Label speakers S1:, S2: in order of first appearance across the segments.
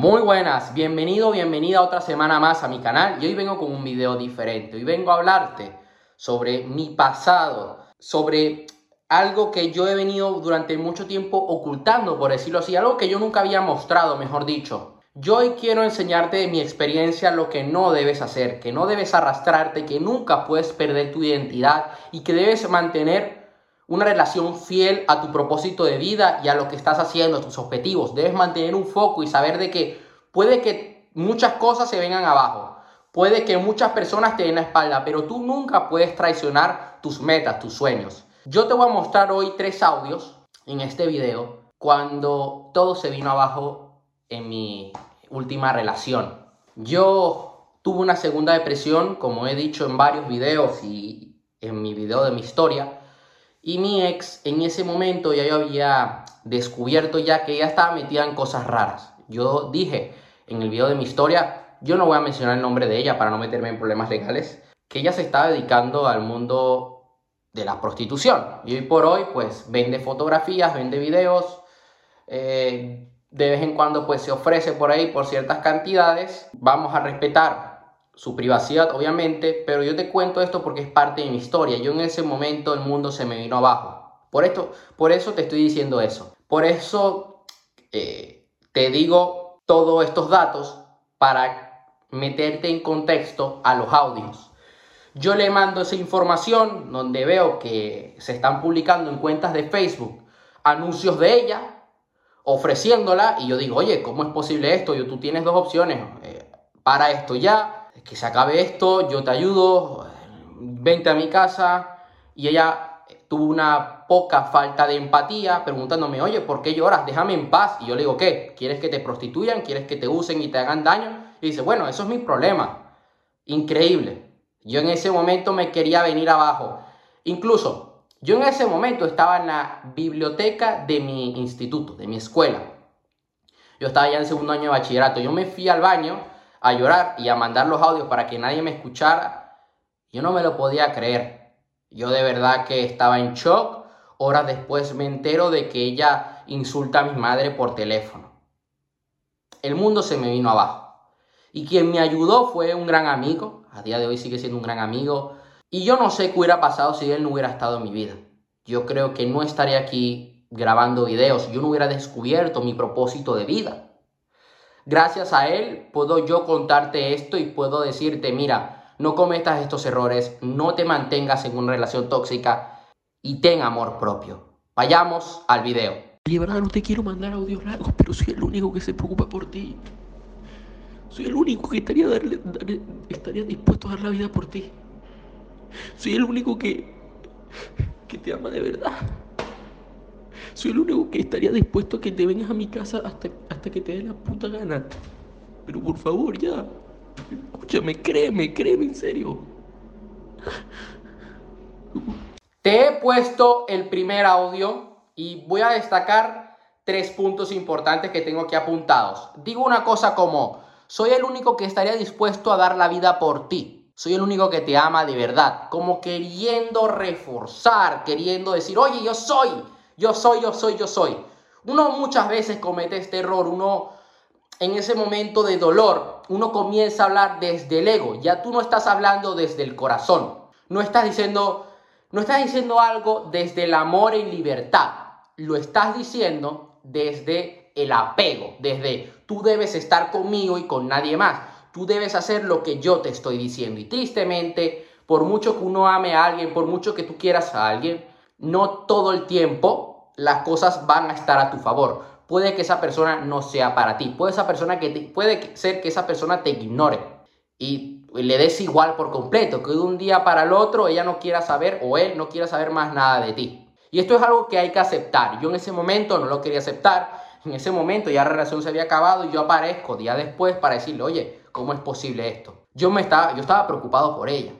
S1: Muy buenas, bienvenido, bienvenida otra semana más a mi canal y hoy vengo con un video diferente. Hoy vengo a hablarte sobre mi pasado, sobre algo que yo he venido durante mucho tiempo ocultando, por decirlo así, algo que yo nunca había mostrado, mejor dicho. Yo hoy quiero enseñarte de mi experiencia lo que no debes hacer, que no debes arrastrarte, que nunca puedes perder tu identidad y que debes mantener una relación fiel a tu propósito de vida y a lo que estás haciendo, a tus objetivos. Debes mantener un foco y saber de que puede que muchas cosas se vengan abajo, puede que muchas personas te den la espalda, pero tú nunca puedes traicionar tus metas, tus sueños. Yo te voy a mostrar hoy tres audios en este video cuando todo se vino abajo en mi última relación. Yo tuve una segunda depresión, como he dicho en varios videos y en mi video de mi historia. Y mi ex en ese momento ya yo había descubierto ya que ella estaba metida en cosas raras. Yo dije en el video de mi historia, yo no voy a mencionar el nombre de ella para no meterme en problemas legales, que ella se estaba dedicando al mundo de la prostitución. Y hoy por hoy pues vende fotografías, vende videos, eh, de vez en cuando pues se ofrece por ahí por ciertas cantidades. Vamos a respetar su privacidad, obviamente, pero yo te cuento esto porque es parte de mi historia. Yo en ese momento el mundo se me vino abajo. Por, esto, por eso te estoy diciendo eso. Por eso eh, te digo todos estos datos para meterte en contexto a los audios. Yo le mando esa información donde veo que se están publicando en cuentas de Facebook anuncios de ella, ofreciéndola, y yo digo, oye, ¿cómo es posible esto? Yo, tú tienes dos opciones, eh, para esto ya, que se acabe esto, yo te ayudo, vente a mi casa. Y ella tuvo una poca falta de empatía, preguntándome, oye, ¿por qué lloras? Déjame en paz. Y yo le digo, ¿qué? ¿Quieres que te prostituyan? ¿Quieres que te usen y te hagan daño? Y dice, bueno, eso es mi problema. Increíble. Yo en ese momento me quería venir abajo. Incluso, yo en ese momento estaba en la biblioteca de mi instituto, de mi escuela. Yo estaba ya en segundo año de bachillerato. Yo me fui al baño a llorar y a mandar los audios para que nadie me escuchara, yo no me lo podía creer. Yo de verdad que estaba en shock. Horas después me entero de que ella insulta a mi madre por teléfono. El mundo se me vino abajo. Y quien me ayudó fue un gran amigo. A día de hoy sigue siendo un gran amigo. Y yo no sé qué hubiera pasado si él no hubiera estado en mi vida. Yo creo que no estaría aquí grabando videos. Yo no hubiera descubierto mi propósito de vida. Gracias a Él puedo yo contarte esto y puedo decirte, mira, no cometas estos errores, no te mantengas en una relación tóxica y ten amor propio. Vayamos al video.
S2: No te quiero mandar audios largos, pero soy el único que se preocupa por ti. Soy el único que estaría, darle, estaría dispuesto a dar la vida por ti. Soy el único que, que te ama de verdad. Soy el único que estaría dispuesto a que te vengas a mi casa hasta, hasta que te dé la puta gana. Pero por favor, ya. Escúchame, créeme, créeme, en serio.
S1: Te he puesto el primer audio y voy a destacar tres puntos importantes que tengo aquí apuntados. Digo una cosa como, soy el único que estaría dispuesto a dar la vida por ti. Soy el único que te ama de verdad. Como queriendo reforzar, queriendo decir, oye, yo soy yo soy, yo soy, yo soy. Uno muchas veces comete este error, uno en ese momento de dolor, uno comienza a hablar desde el ego, ya tú no estás hablando desde el corazón, no estás diciendo, no estás diciendo algo desde el amor y libertad, lo estás diciendo desde el apego, desde tú debes estar conmigo y con nadie más, tú debes hacer lo que yo te estoy diciendo. Y tristemente, por mucho que uno ame a alguien, por mucho que tú quieras a alguien, no todo el tiempo las cosas van a estar a tu favor. Puede que esa persona no sea para ti. Puede, esa persona que puede ser que esa persona te ignore y le des igual por completo. Que de un día para el otro ella no quiera saber o él no quiera saber más nada de ti. Y esto es algo que hay que aceptar. Yo en ese momento no lo quería aceptar. En ese momento ya la relación se había acabado y yo aparezco día después para decirle, oye, ¿cómo es posible esto? Yo, me estaba, yo estaba preocupado por ella.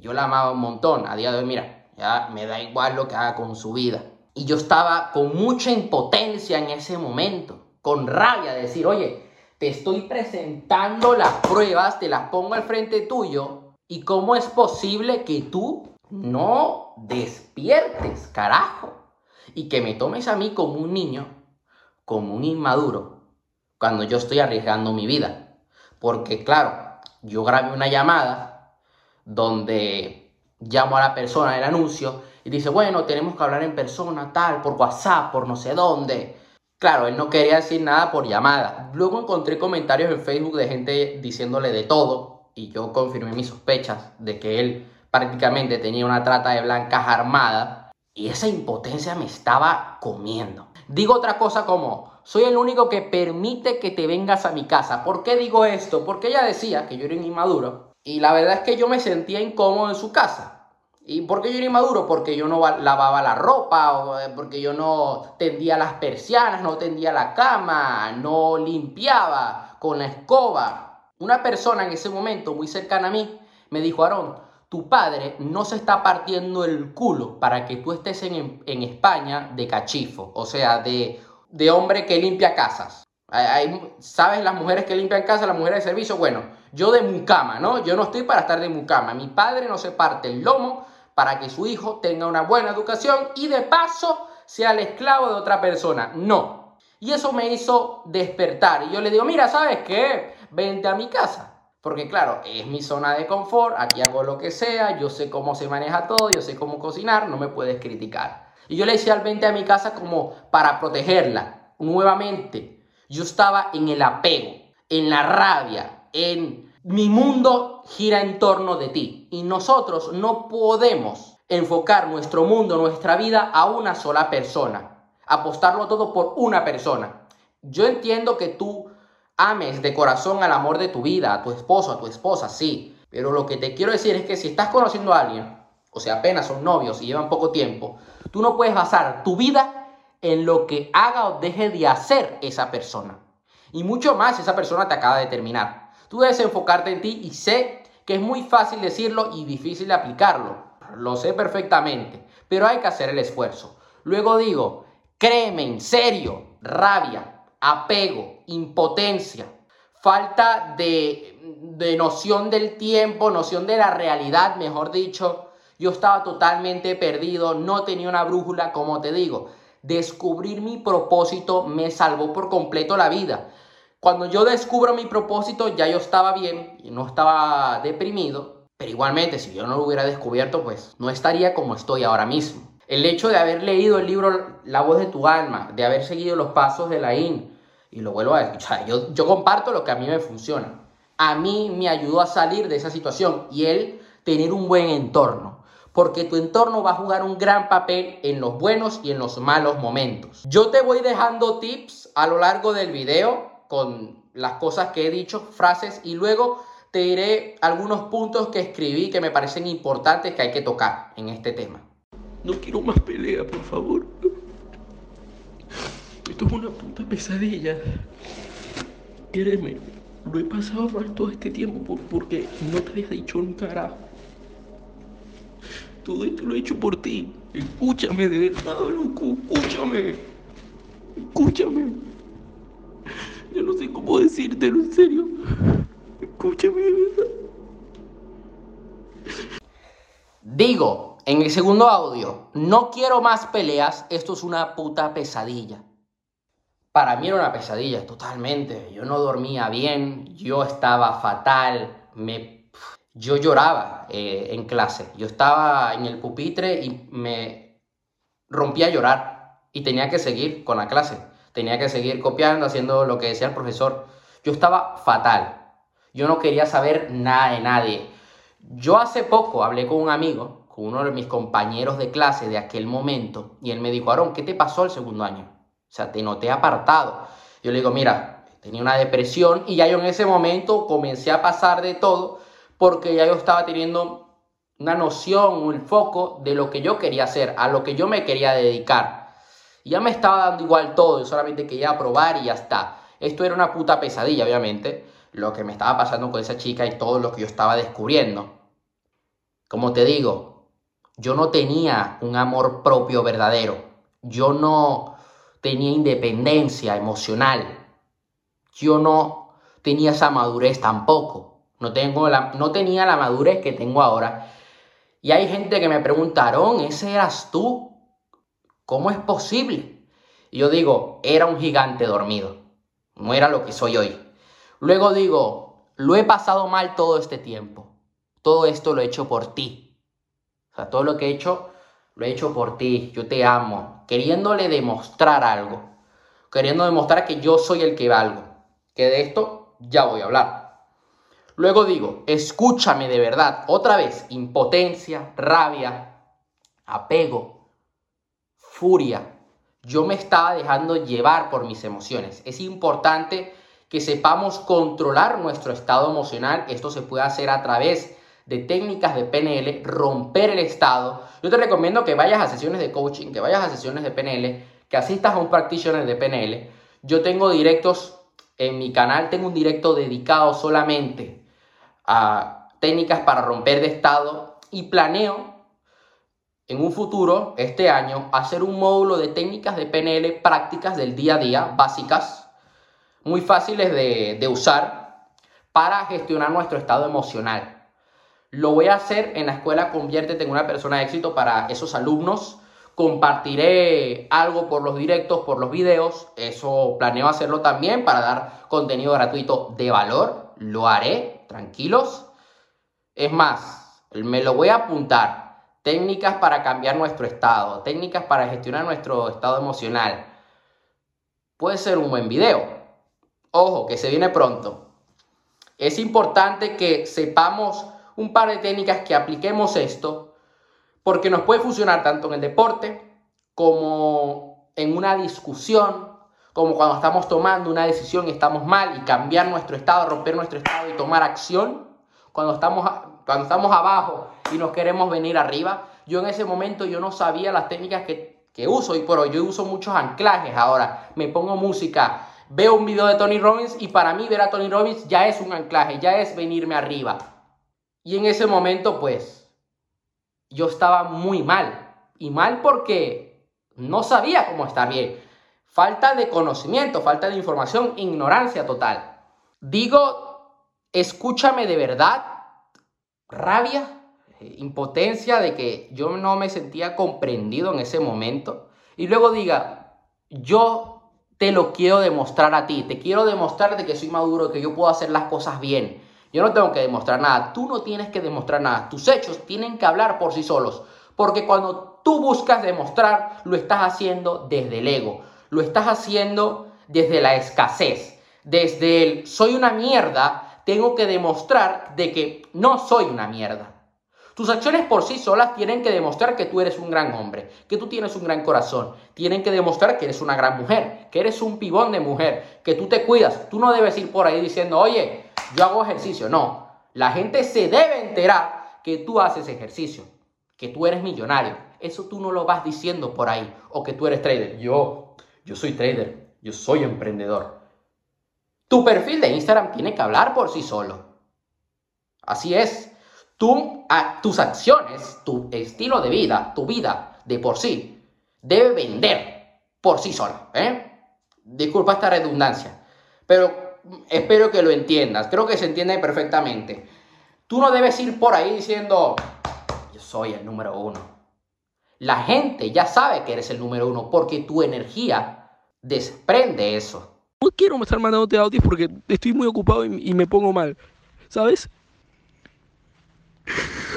S1: Yo la amaba un montón. A día de hoy, mira, ya me da igual lo que haga con su vida. Y yo estaba con mucha impotencia en ese momento, con rabia, de decir, oye, te estoy presentando las pruebas, te las pongo al frente tuyo, y cómo es posible que tú no despiertes, carajo, y que me tomes a mí como un niño, como un inmaduro, cuando yo estoy arriesgando mi vida. Porque claro, yo grabé una llamada donde llamo a la persona del anuncio y dice, bueno, tenemos que hablar en persona, tal, por WhatsApp, por no sé dónde. Claro, él no quería decir nada por llamada. Luego encontré comentarios en Facebook de gente diciéndole de todo y yo confirmé mis sospechas de que él prácticamente tenía una trata de blancas armada y esa impotencia me estaba comiendo. Digo otra cosa como, soy el único que permite que te vengas a mi casa. ¿Por qué digo esto? Porque ella decía que yo era inmaduro y la verdad es que yo me sentía incómodo en su casa. ¿Y por qué yo era inmaduro? Porque yo no lavaba la ropa, o eh, porque yo no tendía las persianas, no tendía la cama, no limpiaba con la escoba. Una persona en ese momento muy cercana a mí me dijo, Aarón, tu padre no se está partiendo el culo para que tú estés en, en España de cachifo, o sea, de, de hombre que limpia casas. ¿Sabes las mujeres que limpian casas, las mujeres de servicio? Bueno, yo de mucama, ¿no? Yo no estoy para estar de mucama. Mi padre no se parte el lomo para que su hijo tenga una buena educación y de paso sea el esclavo de otra persona. No. Y eso me hizo despertar. Y yo le digo, mira, ¿sabes qué? Vente a mi casa. Porque claro, es mi zona de confort, aquí hago lo que sea, yo sé cómo se maneja todo, yo sé cómo cocinar, no me puedes criticar. Y yo le decía al vente a mi casa como para protegerla. Nuevamente, yo estaba en el apego, en la rabia, en mi mundo gira en torno de ti y nosotros no podemos enfocar nuestro mundo, nuestra vida a una sola persona, apostarlo todo por una persona. Yo entiendo que tú ames de corazón al amor de tu vida, a tu esposo, a tu esposa, sí, pero lo que te quiero decir es que si estás conociendo a alguien, o sea, apenas son novios y llevan poco tiempo, tú no puedes basar tu vida en lo que haga o deje de hacer esa persona. Y mucho más esa persona te acaba de terminar. Tú debes enfocarte en ti y sé que es muy fácil decirlo y difícil aplicarlo. Lo sé perfectamente, pero hay que hacer el esfuerzo. Luego digo, créeme, en serio, rabia, apego, impotencia, falta de, de noción del tiempo, noción de la realidad, mejor dicho. Yo estaba totalmente perdido, no tenía una brújula, como te digo. Descubrir mi propósito me salvó por completo la vida. Cuando yo descubro mi propósito, ya yo estaba bien y no estaba deprimido, pero igualmente si yo no lo hubiera descubierto, pues no estaría como estoy ahora mismo. El hecho de haber leído el libro La voz de tu alma, de haber seguido los pasos de la IN, y lo vuelvo a escuchar, yo, yo comparto lo que a mí me funciona. A mí me ayudó a salir de esa situación y él tener un buen entorno porque tu entorno va a jugar un gran papel en los buenos y en los malos momentos. Yo te voy dejando tips a lo largo del video con las cosas que he dicho, frases, y luego te diré algunos puntos que escribí que me parecen importantes que hay que tocar en este tema.
S2: No quiero más pelea, por favor. Esto es una puta pesadilla. Créeme, lo he pasado mal todo este tiempo porque no te había dicho un carajo. Todo esto lo he hecho por ti. Escúchame de verdad, loco. Escúchame. Escúchame. Yo no sé cómo decírtelo, en serio. Escúchame.
S1: Digo, en el segundo audio, no quiero más peleas, esto es una puta pesadilla. Para mí era una pesadilla, totalmente. Yo no dormía bien, yo estaba fatal, me... yo lloraba eh, en clase. Yo estaba en el pupitre y me rompía a llorar y tenía que seguir con la clase. Tenía que seguir copiando, haciendo lo que decía el profesor. Yo estaba fatal. Yo no quería saber nada de nadie. Yo hace poco hablé con un amigo, con uno de mis compañeros de clase de aquel momento, y él me dijo, Aarón, ¿qué te pasó el segundo año? O sea, te noté apartado. Yo le digo, mira, tenía una depresión y ya yo en ese momento comencé a pasar de todo porque ya yo estaba teniendo una noción, un foco de lo que yo quería hacer, a lo que yo me quería dedicar. Y ya me estaba dando igual todo, yo solamente quería probar y ya está. Esto era una puta pesadilla, obviamente, lo que me estaba pasando con esa chica y todo lo que yo estaba descubriendo. Como te digo, yo no tenía un amor propio verdadero. Yo no tenía independencia emocional. Yo no tenía esa madurez tampoco. No, tengo la, no tenía la madurez que tengo ahora. Y hay gente que me preguntaron, ¿ese eras tú? ¿Cómo es posible? Y yo digo, era un gigante dormido. no era lo que soy hoy. Luego digo, lo he pasado mal todo este tiempo. Todo esto lo he hecho por ti. O sea, todo lo que he hecho, lo he hecho por ti. Yo te amo. Queriéndole demostrar algo. Queriendo demostrar que yo soy el que valgo. Que de esto ya voy a hablar. Luego digo, escúchame de verdad. Otra vez, impotencia, rabia, apego, furia, yo me estaba dejando llevar por mis emociones. Es importante que sepamos controlar nuestro estado emocional. Esto se puede hacer a través de técnicas de PNL, romper el estado. Yo te recomiendo que vayas a sesiones de coaching, que vayas a sesiones de PNL, que asistas a un practitioner de PNL. Yo tengo directos en mi canal, tengo un directo dedicado solamente a técnicas para romper de estado y planeo en un futuro, este año, hacer un módulo de técnicas de PNL prácticas del día a día, básicas, muy fáciles de, usar para gestionar nuestro estado emocional. Lo voy a hacer en la escuela Conviértete en una persona de éxito para esos alumnos. Compartiré algo por los directos, por los videos. Eso planeo hacerlo también para dar contenido gratuito de valor. Lo haré, tranquilos. Es más, me lo voy a apuntar técnicas para cambiar nuestro estado, técnicas para gestionar nuestro estado emocional. Puede ser un buen video. Ojo, que se viene pronto. Es importante que sepamos un par de técnicas que apliquemos esto, porque nos puede funcionar tanto en el deporte como en una discusión, como cuando estamos tomando una decisión y estamos mal y cambiar nuestro estado, romper nuestro estado y tomar acción. Cuando estamos, cuando estamos abajo y nos queremos venir arriba. Yo en ese momento yo no sabía las técnicas que, uso y por hoy yo uso muchos anclajes ahora. Me pongo música, veo un video de Tony Robbins y para mí ver a Tony Robbins ya es un anclaje, ya es venirme arriba. Y en ese momento pues yo estaba muy mal. Y mal porque no sabía cómo estar bien. Falta de conocimiento, falta de información, ignorancia total. Digo, escúchame de verdad, rabia, impotencia de que yo no me sentía comprendido en ese momento. Y luego diga, yo te lo quiero demostrar a ti, te quiero demostrar de que soy maduro, que yo puedo hacer las cosas bien. Yo no tengo que demostrar nada, tú no tienes que demostrar nada, tus hechos tienen que hablar por sí solos. Porque cuando tú buscas demostrar, lo estás haciendo desde el ego, lo estás haciendo desde la escasez, desde el soy una mierda, tengo que demostrar de que no soy una mierda. Tus acciones por sí solas tienen que demostrar que tú eres un gran hombre, que tú tienes un gran corazón, tienen que demostrar que eres una gran mujer, que eres un pibón de mujer, que tú te cuidas. Tú no debes ir por ahí diciendo, oye, yo hago ejercicio. No, la gente se debe enterar que tú haces ejercicio, que tú eres millonario. Eso tú no lo vas diciendo por ahí, o que tú eres trader. Yo, yo soy trader, yo soy emprendedor. Tu perfil de Instagram tiene que hablar por sí solo. Así es. Tú, a, tus acciones, tu estilo de vida, tu vida de por sí, debe vender por sí sola. ¿eh? Disculpa esta redundancia, pero espero que lo entiendas. Creo que se entiende perfectamente. Tú no debes ir por ahí diciendo, yo soy el número uno. La gente ya sabe que eres el número uno porque tu energía desprende eso.
S2: No quiero estar mandándote audios porque estoy muy ocupado y me pongo mal. ¿Sabes?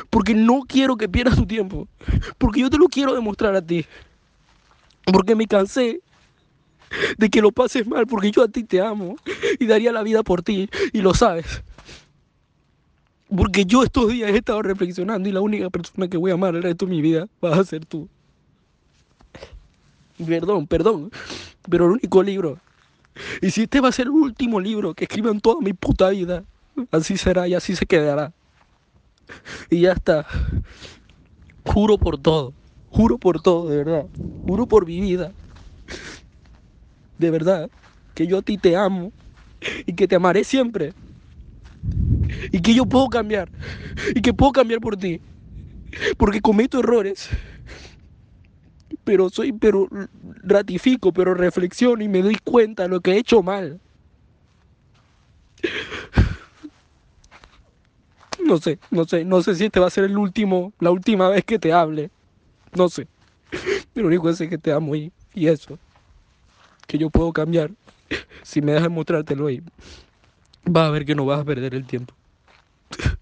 S2: Porque no quiero que pierdas tu tiempo. Porque yo te lo quiero demostrar a ti. Porque me cansé de que lo pases mal. Porque yo a ti te amo. Y daría la vida por ti. Y lo sabes. Porque yo estos días he estado reflexionando y la única persona que voy a amar el resto de mi vida vas a ser tú. Perdón, perdón. Pero el único libro. Y si este va a ser el último libro que escriba en toda mi puta vida, así será y así se quedará. Y ya está. Juro por todo. Juro por todo, de verdad. Juro por mi vida. De verdad. Que yo a ti te amo. Y que te amaré siempre. Y que yo puedo cambiar. Y que puedo cambiar por ti. Porque cometo errores. Pero soy, pero ratifico, pero reflexiono y me doy cuenta de lo que he hecho mal. No sé, no sé, no sé si este va a ser el último, la última vez que te hable. No sé. Lo único que es que te amo y, y eso. Que yo puedo cambiar. Si me dejas mostrártelo ahí, vas a ver que no vas a perder el tiempo.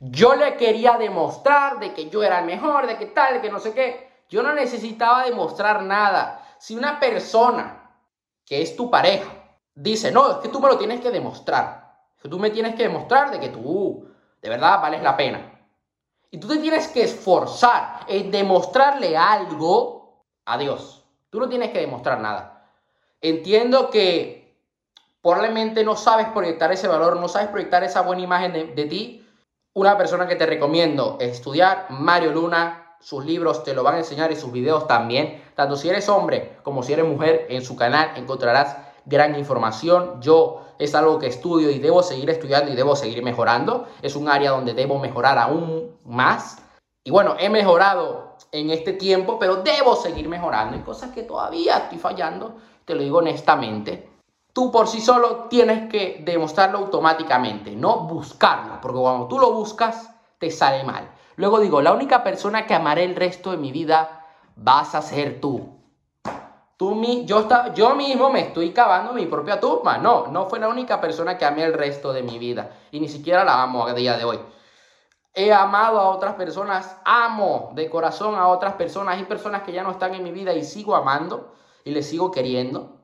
S1: Yo le quería demostrar de que yo era el mejor, de que tal, de que no sé qué. Yo no necesitaba demostrar nada. Si una persona que es tu pareja dice, no, es que tú me lo tienes que demostrar. Que tú me tienes que demostrar de que tú de verdad vales la pena. Y tú te tienes que esforzar en demostrarle algo a Dios. Tú no tienes que demostrar nada. Entiendo que probablemente no sabes proyectar ese valor, no sabes proyectar esa buena imagen de, de ti. Una persona que te recomiendo estudiar, Mario Luna, sus libros te lo van a enseñar y sus videos también. Tanto si eres hombre como si eres mujer, en su canal encontrarás gran información. Yo es algo que estudio y debo seguir estudiando y debo seguir mejorando. Es un área donde debo mejorar aún más. Y bueno, he mejorado en este tiempo, pero debo seguir mejorando. Hay cosas que todavía estoy fallando, te lo digo honestamente. Tú por sí solo tienes que demostrarlo automáticamente, no buscarlo, porque cuando tú lo buscas, te sale mal. Luego digo, la única persona que amaré el resto de mi vida vas a ser tú. Yo, está, yo mismo me estoy cavando mi propia tumba. No, no fue la única persona que amé el resto de mi vida. Y ni siquiera la amo a día de hoy. He amado a otras personas, amo de corazón a otras personas. Hay personas que ya no están en mi vida y sigo amando y les sigo queriendo.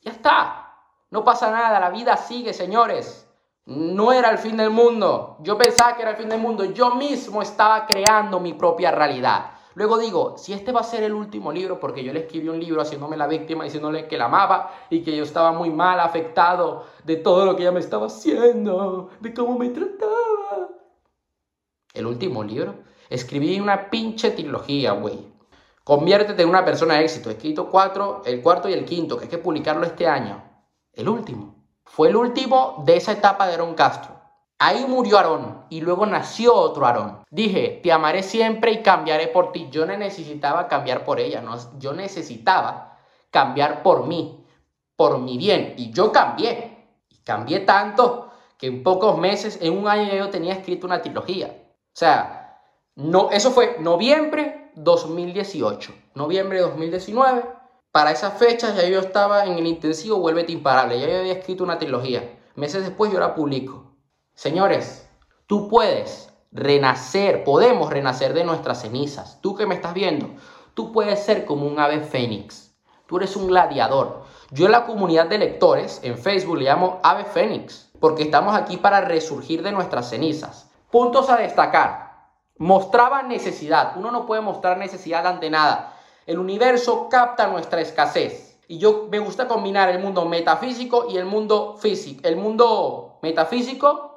S1: Ya está. No pasa nada, la vida sigue, señores. No era el fin del mundo. Yo pensaba que era el fin del mundo. Yo mismo estaba creando mi propia realidad. Luego digo, si este va a ser el último libro, porque yo le escribí un libro haciéndome la víctima, diciéndole que la amaba y que yo estaba muy mal afectado de todo lo que ella me estaba haciendo, de cómo me trataba. El último libro. Escribí una pinche trilogía, güey. Conviértete en una persona de éxito. He escrito cuatro, el cuarto y el quinto, que hay que publicarlo este año. El último. Fue el último de esa etapa de Aaron Castro. Ahí murió Aarón y luego nació otro Aarón. Dije, te amaré siempre y cambiaré por ti. Yo no necesitaba cambiar por ella, no, yo necesitaba cambiar por mí, por mi bien. Y yo cambié. Y cambié tanto que en pocos meses, en un año yo tenía escrito una trilogía. O sea, no, eso fue noviembre 2018, noviembre 2019. Para esa fecha ya yo estaba en el intensivo Vuélvete Imparable. Ya yo había escrito una trilogía. Meses después yo la publico. Señores, tú puedes renacer, podemos renacer de nuestras cenizas. Tú que me estás viendo, tú puedes ser como un ave fénix. Tú eres un gladiador. Yo en la comunidad de lectores en Facebook le llamo ave fénix, porque estamos aquí para resurgir de nuestras cenizas. Puntos a destacar. Mostraba necesidad. Uno no puede mostrar necesidad ante nada. El universo capta nuestra escasez. Y yo me gusta combinar el mundo metafísico y el mundo físico. El mundo metafísico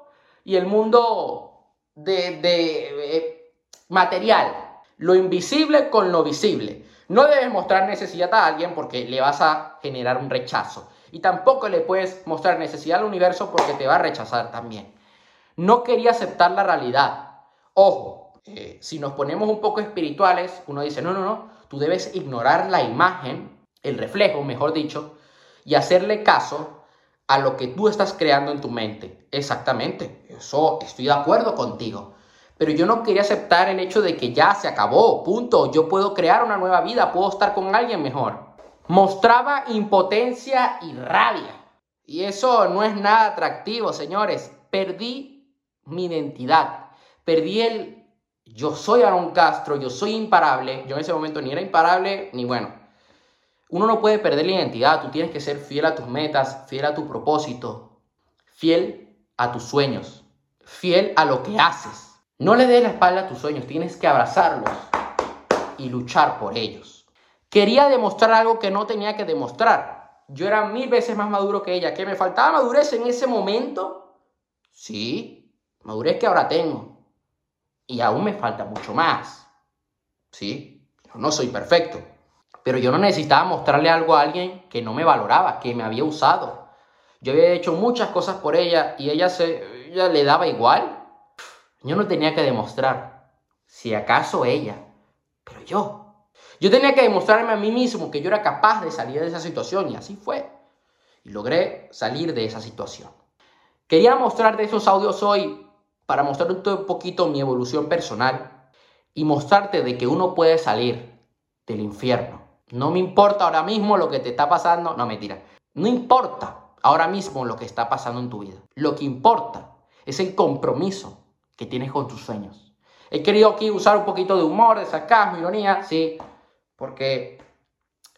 S1: y el mundo de, eh, material, lo invisible con lo visible. No debes mostrar necesidad a alguien porque le vas a generar un rechazo. Y tampoco le puedes mostrar necesidad al universo porque te va a rechazar también. No quería aceptar la realidad. Ojo, eh, si nos ponemos un poco espirituales, uno dice, no, no, no, tú debes ignorar la imagen, el reflejo, mejor dicho, y hacerle caso a lo que tú estás creando en tu mente. Exactamente, eso estoy de acuerdo contigo. Pero yo no quería aceptar el hecho de que ya se acabó, punto. Yo puedo crear una nueva vida, puedo estar con alguien mejor. Mostraba impotencia y rabia. Y eso no es nada atractivo, señores. Perdí mi identidad. Perdí el yo soy Aaron Castro, yo soy imparable. Yo en ese momento ni era imparable, ni bueno, uno no puede perder la identidad, tú tienes que ser fiel a tus metas, fiel a tu propósito, fiel a tus sueños, fiel a lo que haces. No le des la espalda a tus sueños, tienes que abrazarlos y luchar por ellos. Quería demostrar algo que no tenía que demostrar. Yo era mil veces más maduro que ella. ¿Que me faltaba madurez en ese momento? Sí, madurez que ahora tengo. Y aún me falta mucho más. Sí, no soy perfecto. Pero yo no necesitaba mostrarle algo a alguien que no me valoraba, que me había usado. Yo había hecho muchas cosas por ella y ella, se, ella le daba igual. Yo no tenía que demostrar, si acaso ella, pero yo. Yo tenía que demostrarme a mí mismo que yo era capaz de salir de esa situación y así fue. Y logré salir de esa situación. Quería mostrarte esos audios hoy para mostrarte un poquito mi evolución personal y mostrarte de que uno puede salir del infierno no me importa ahora mismo lo que te está pasando. No, mentira. No importa ahora mismo lo que está pasando en tu vida. Lo que importa es el compromiso que tienes con tus sueños. He querido aquí usar un poquito de humor, de sarcasmo, ironía, sí, porque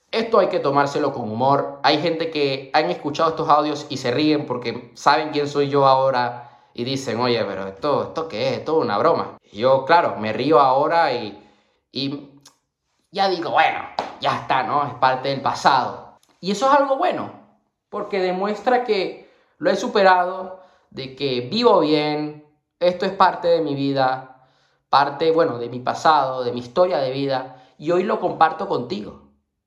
S1: esto hay que tomárselo con humor. Hay gente que han escuchado estos audios y se ríen porque saben quién soy yo ahora y dicen, oye, pero esto, ¿esto qué es? Esto es una broma. Yo, claro, me río ahora y ya digo, bueno, ya está, ¿no? Es parte del pasado. Y eso es algo bueno, porque demuestra que lo he superado, de que vivo bien, esto es parte de mi vida, parte, bueno, de mi pasado, de mi historia de vida, y hoy lo comparto contigo.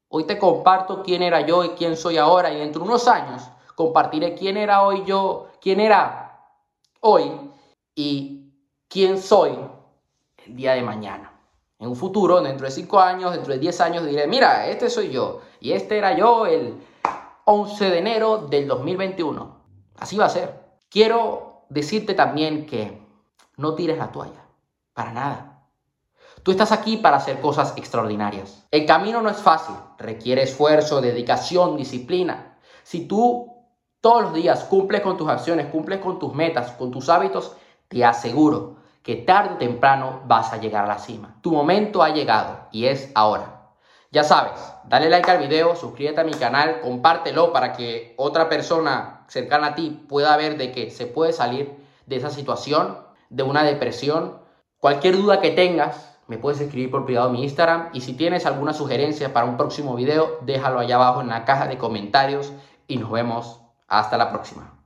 S1: Hoy te comparto quién era yo y quién soy ahora, y dentro de unos años compartiré quién era hoy yo, quién era hoy y quién soy el día de mañana. En un futuro, dentro de 5 años, dentro de 10 años, diré, mira, este soy yo y este era yo el 11 de enero del 2021. Así va a ser. Quiero decirte también que no tires la toalla, para nada. Tú estás aquí para hacer cosas extraordinarias. El camino no es fácil, requiere esfuerzo, dedicación, disciplina. Si tú todos los días cumples con tus acciones, cumples con tus metas, con tus hábitos, te aseguro que tarde o temprano vas a llegar a la cima. Tu momento ha llegado y es ahora. Ya sabes, dale like al video, suscríbete a mi canal, compártelo para que otra persona cercana a ti pueda ver de que se puede salir de esa situación, de una depresión. Cualquier duda que tengas, me puedes escribir por privado en mi Instagram y si tienes alguna sugerencia para un próximo video, déjalo allá abajo en la caja de comentarios y nos vemos hasta la próxima.